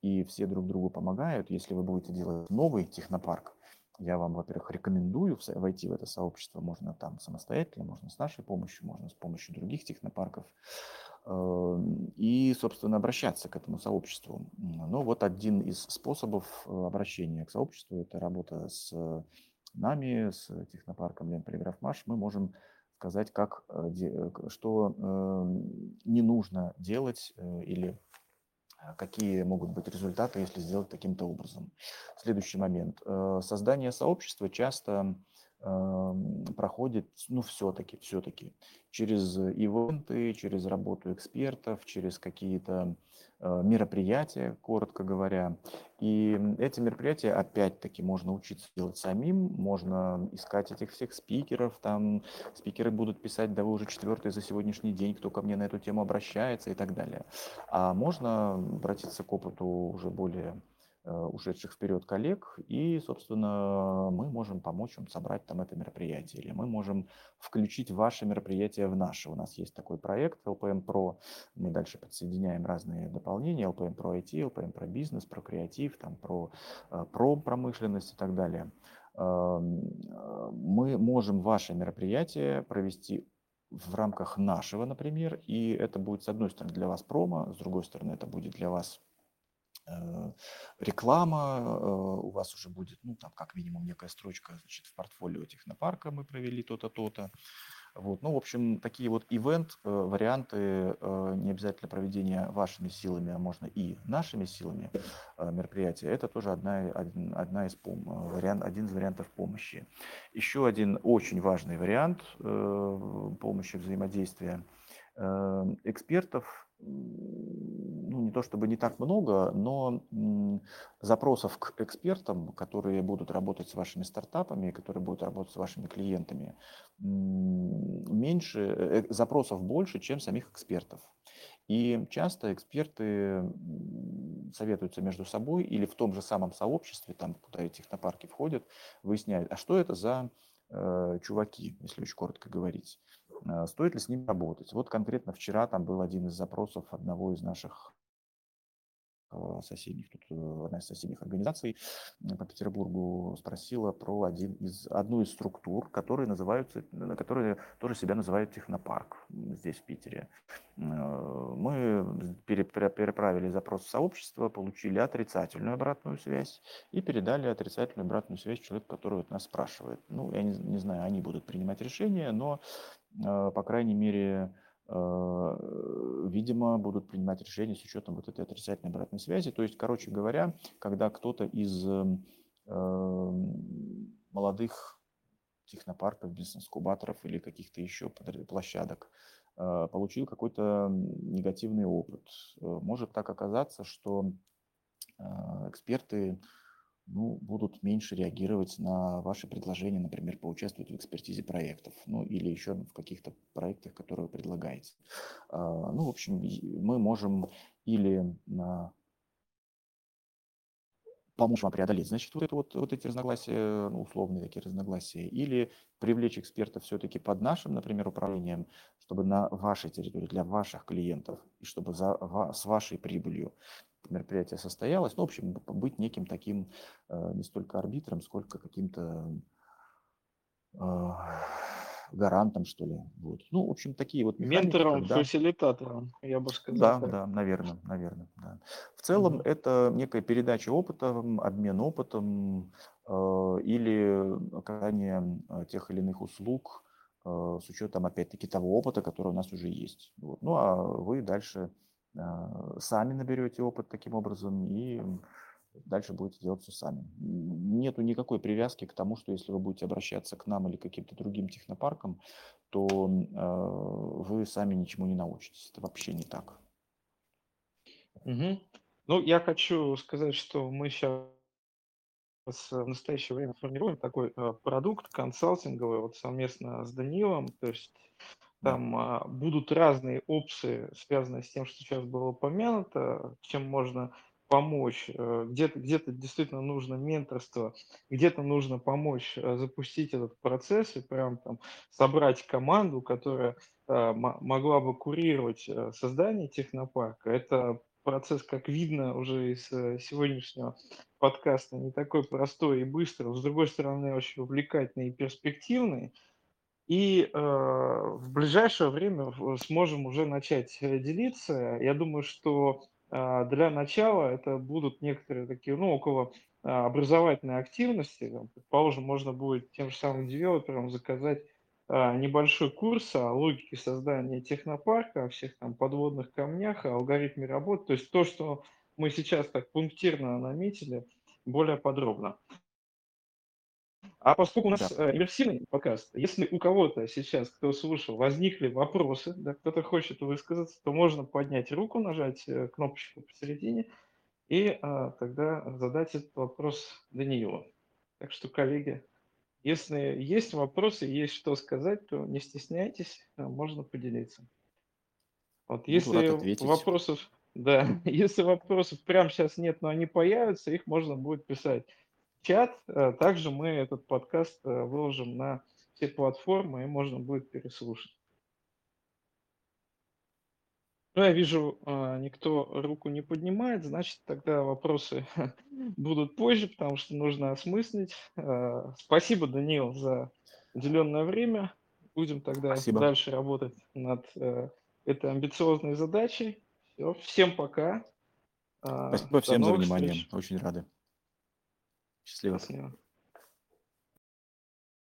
и все друг другу помогают. Если вы будете делать новый технопарк, я вам, во-первых, рекомендую войти в это сообщество. Можно там самостоятельно, можно с нашей помощью, можно с помощью других технопарков. Эм, и, собственно, обращаться к этому сообществу. Но вот один из способов э, обращения к сообществу – это работа с нами, с технопарком Ленполиграфмаш. Мы можем сказать, как, э, э, что эм, не нужно делать или какие могут быть результаты, если сделать таким-то образом. Следующий момент. Э, создание сообщества часто эм, проходит, ну, все-таки, все-таки, через ивенты, через работу экспертов, через какие-то мероприятия, коротко говоря. И эти мероприятия, опять-таки, можно учиться делать самим, можно искать этих всех спикеров, там спикеры будут писать, да вы уже четвертый за сегодняшний день, кто ко мне на эту тему обращается и так далее. А можно обратиться к опыту уже более Э, ушедших вперед коллег, и, собственно, мы можем помочь вам собрать там это мероприятие, или мы можем включить ваше мероприятие в наше. У нас есть такой проект LPM Pro, мы дальше подсоединяем разные дополнения, LPM Pro IT, LPM Pro бизнес, про креатив, там, про, э, про промышленность и так далее. Эм, э, мы можем ваше мероприятие провести в рамках нашего, например, и это будет, с одной стороны, для вас промо, с другой стороны, это будет для вас Э, реклама, э, у вас уже будет, ну, там, как минимум, некая строчка, значит, в портфолио технопарка мы провели то-то, то-то. Вот. Ну, в общем, такие вот ивент, э, не обязательно проведения вашими силами, а можно и нашими силами мероприятия, это тоже одна, одна из пом- вариант, один из вариантов помощи. Еще один очень важный вариант помощи взаимодействия экспертов ну, не то чтобы не так много, но запросов к экспертам, которые будут работать с вашими стартапами, которые будут работать с вашими клиентами, меньше, э, запросов больше, чем самих экспертов. И часто эксперты советуются между собой или в том же самом сообществе, там, куда эти технопарки входят, выясняют, а что это за э, чуваки, если очень коротко говорить. Э, стоит ли с ним работать. Вот конкретно вчера там был один из запросов одного из наших э, соседних, тут э, одна из соседних организаций по Петербургу спросила про один из, одну из структур, которые называются, которые тоже себя называют технопарк здесь, в Питере. Мы переправили запрос в сообщество, получили отрицательную обратную связь и передали отрицательную обратную связь человеку, который вот нас спрашивает. Ну, я не, не знаю, они будут принимать решение, но по крайней мере, а, видимо, будут принимать решения с учетом вот этой отрицательной обратной связи. То есть, короче говоря, когда кто-то из а, молодых технопарков, бизнес-кубаторов или каких-то еще площадок получил какой-то негативный опыт. Может так оказаться, что эксперты ну, будут меньше реагировать на ваши предложения, например, поучаствовать в экспертизе проектов, ну, или еще в каких-то проектах, которые вы предлагаете. А, ну, в общем, мы можем или помочь вам преодолеть, значит, вот, это вот, вот эти разногласия, ну, условные такие разногласия, или привлечь экспертов все-таки под нашим, например, управлением, чтобы на вашей территории, для ваших клиентов, и чтобы за, с вашей прибылью мероприятие состоялось. Ну, в общем, быть неким таким э, не столько арбитром, сколько каким-то э, гарантом, что ли. Вот. Ну, в общем, такие вот. Ментором, когда... фасилитатором, я бы сказал. Да, так. да, наверное, наверное. Да. В целом угу. это некая передача опыта, обмен опытом э, или оказание э, тех или иных услуг э, с учетом, опять-таки, того опыта, который у нас уже есть. Вот. Ну, а вы дальше сами наберете опыт таким образом и дальше будете делать все сами. Нету никакой привязки к тому, что если вы будете обращаться к нам или к каким-то другим технопаркам, то э, вы сами ничему не научитесь. Это вообще не так. Угу. Ну, я хочу сказать, что мы сейчас в настоящее время формируем такой э, продукт консалтинговый вот совместно с Данилом. То есть. Там а, будут разные опции, связанные с тем, что сейчас было упомянуто, чем можно помочь. Э, Где-то где действительно нужно менторство, где-то нужно помочь э, запустить этот процесс и прям там собрать команду, которая мо- могла бы курировать создание технопарка. Это процесс, как видно уже из сегодняшнего подкаста, не такой простой и быстрый, с другой стороны, очень увлекательный и перспективный. И э, в ближайшее время сможем уже начать э, делиться. Я думаю, что а, для начала это будут некоторые такие, ну, около а, образовательной активности. Там, Предположим, можно будет тем же самым девелоперам заказать а, небольшой курс о логике создания технопарка, о всех там подводных камнях, о алгоритме работы. То есть то, что мы сейчас так пунктирно наметили, более подробно. А поскольку у нас Да. э, иммерсивный подкаст, если у кого-то сейчас, кто слушал, возникли вопросы, да, кто-то хочет высказаться, то можно поднять руку, нажать э, кнопочку посередине и а, тогда задать этот вопрос Даниилу. Так что, коллеги, если есть вопросы, есть что сказать, то не стесняйтесь, можно поделиться. Вот если вопросов, да, если вопросов прямо сейчас нет, но они появятся, их можно будет писать чат. Э, Также мы этот подкаст э, выложим на все платформы, и можно будет переслушать. Ну, я вижу, а, никто руку не поднимает, значит, тогда вопросы будут позже, потому что нужно осмыслить. Спасибо, Даниил, за уделенное время. Будем тогда Спасибо. дальше работать над э, этой амбициозной задачей. Все, всем пока. Спасибо До всем за внимание. встреч. Очень рады. Счастливо. Счастливо.